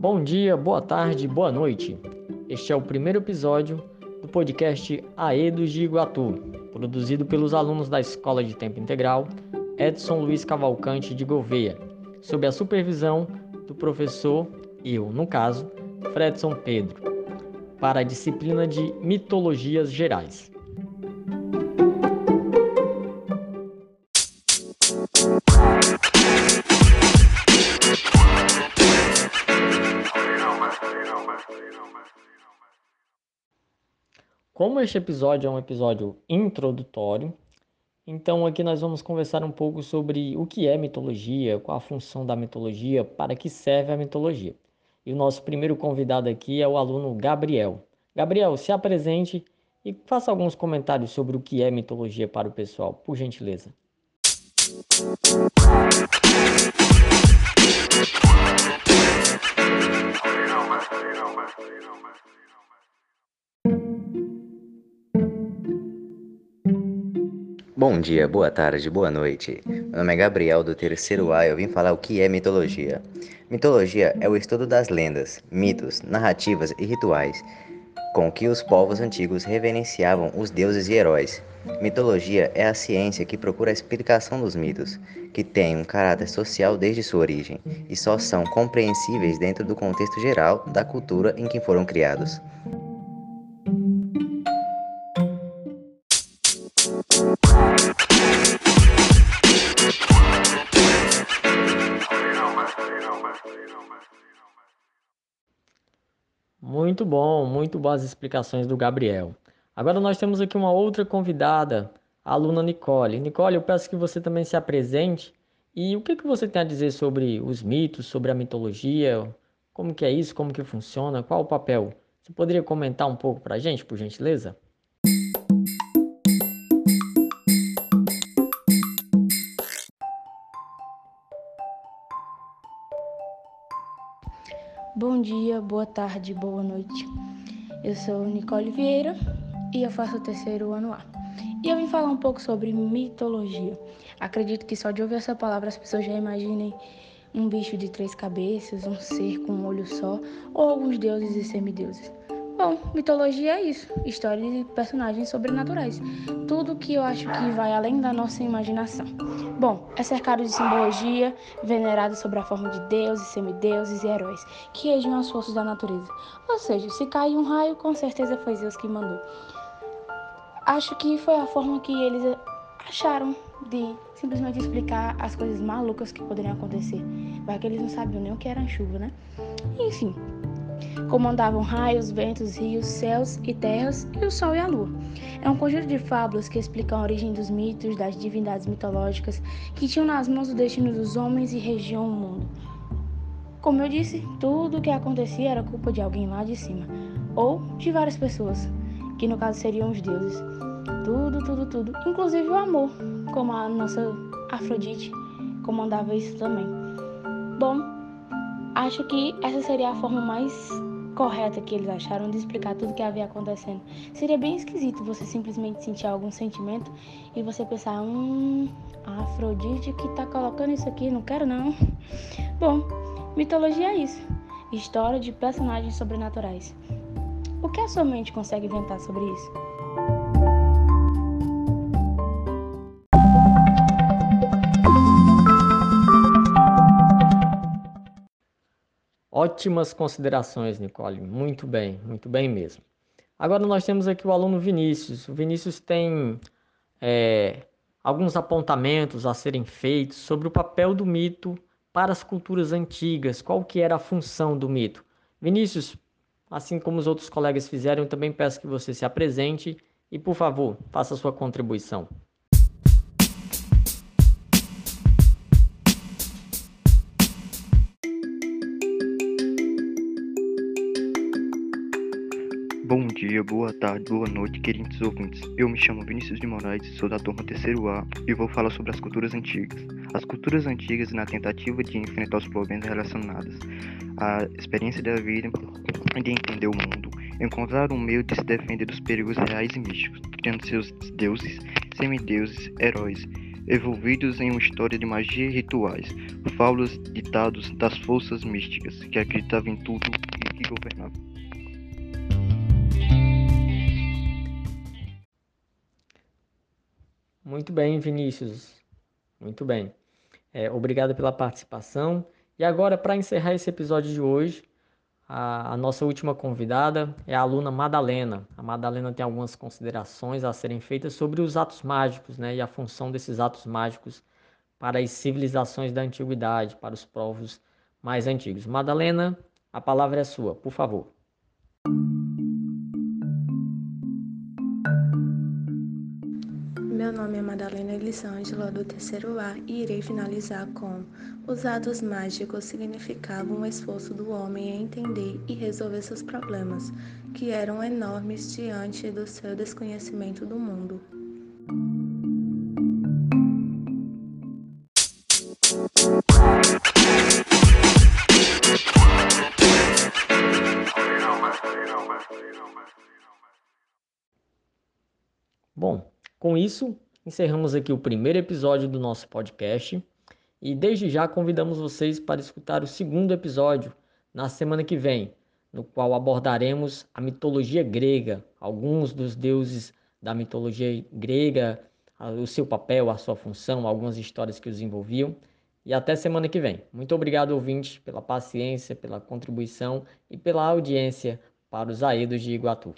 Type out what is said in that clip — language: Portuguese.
Bom dia, boa tarde, boa noite. Este é o primeiro episódio do podcast Aedos de Iguatu, produzido pelos alunos da Escola de Tempo Integral Edson Luiz Cavalcante de Gouveia, sob a supervisão do professor, eu, no caso, Fredson Pedro, para a disciplina de Mitologias Gerais. Como este episódio é um episódio introdutório, então aqui nós vamos conversar um pouco sobre o que é mitologia, qual a função da mitologia, para que serve a mitologia. E o nosso primeiro convidado aqui é o aluno Gabriel. Gabriel, se apresente e faça alguns comentários sobre o que é mitologia para o pessoal, por gentileza. Bom dia, boa tarde, boa noite. Meu nome é Gabriel do terceiro A e eu vim falar o que é mitologia. Mitologia é o estudo das lendas, mitos, narrativas e rituais com que os povos antigos reverenciavam os deuses e heróis. Mitologia é a ciência que procura a explicação dos mitos, que têm um caráter social desde sua origem e só são compreensíveis dentro do contexto geral da cultura em que foram criados. Muito bom, muito boas explicações do Gabriel. Agora nós temos aqui uma outra convidada, a aluna Nicole. Nicole, eu peço que você também se apresente e o que, que você tem a dizer sobre os mitos, sobre a mitologia, como que é isso, como que funciona, qual o papel? Você poderia comentar um pouco para a gente, por gentileza? Bom dia, boa tarde, boa noite. Eu sou Nicole Vieira e eu faço o terceiro ano A. E eu vim falar um pouco sobre mitologia. Acredito que só de ouvir essa palavra as pessoas já imaginem um bicho de três cabeças, um ser com um olho só, ou alguns deuses e semideuses. Bom, mitologia é isso: histórias e personagens sobrenaturais. Tudo que eu acho que vai além da nossa imaginação. Bom, é cercado de simbologia, venerado sobre a forma de deuses, semideuses e heróis, que regiam as forças da natureza. Ou seja, se cai um raio, com certeza foi Zeus que mandou. Acho que foi a forma que eles acharam de simplesmente explicar as coisas malucas que poderiam acontecer. Vai que eles não sabiam nem o que era chuva, né? Enfim, comandavam raios, ventos, rios, céus e terras e o sol e a lua. É um conjunto de fábulas que explicam a origem dos mitos, das divindades mitológicas que tinham nas mãos o destino dos homens e regiam o mundo. Como eu disse, tudo o que acontecia era culpa de alguém lá de cima, ou de várias pessoas, que no caso seriam os deuses. Tudo, tudo, tudo, inclusive o amor, como a nossa Afrodite comandava isso também. Bom, acho que essa seria a forma mais correta que eles acharam de explicar tudo o que havia acontecendo. Seria bem esquisito você simplesmente sentir algum sentimento e você pensar, hum, a Afrodite que tá colocando isso aqui, não quero não. Bom, mitologia é isso. História de personagens sobrenaturais. O que a sua mente consegue inventar sobre isso? Ótimas considerações, Nicole. Muito bem, muito bem mesmo. Agora nós temos aqui o aluno Vinícius. O Vinícius tem é, alguns apontamentos a serem feitos sobre o papel do mito para as culturas antigas. Qual que era a função do mito? Vinícius, assim como os outros colegas fizeram, também peço que você se apresente e, por favor, faça sua contribuição. Dia, boa tarde, boa noite, queridos ouvintes. Eu me chamo Vinícius de Moraes, sou da turma terceiro A e vou falar sobre as culturas antigas. As culturas antigas, na tentativa de enfrentar os problemas relacionados à experiência da vida e de entender o mundo, encontraram um meio de se defender dos perigos reais e místicos, criando seus deuses, semideuses, heróis, envolvidos em uma história de magia e rituais, fábulas, ditados das forças místicas, que acreditavam em tudo e que governavam. Muito bem, Vinícius. Muito bem. É, obrigado pela participação. E agora, para encerrar esse episódio de hoje, a, a, nossa última convidada é a aluna Madalena. A Madalena tem algumas considerações a serem feitas sobre os atos mágicos né, e a função desses atos mágicos para as civilizações da antiguidade, para os povos mais antigos. Madalena, a palavra é sua, por favor. Meu nome é Madalena Elisângela, do terceiro A, e irei finalizar com: Os atos mágicos significavam o esforço do homem em entender e resolver seus problemas, que eram enormes diante do seu desconhecimento do mundo. Com isso, encerramos aqui o primeiro episódio do nosso podcast e desde já convidamos vocês para escutar o segundo episódio na semana que vem, no qual abordaremos a mitologia grega, alguns dos deuses da mitologia grega, o seu papel, a sua função, algumas histórias que os envolviam. E até semana que vem. Muito obrigado, ouvinte, pela paciência, pela contribuição e pela audiência para os Aedos de Iguatu.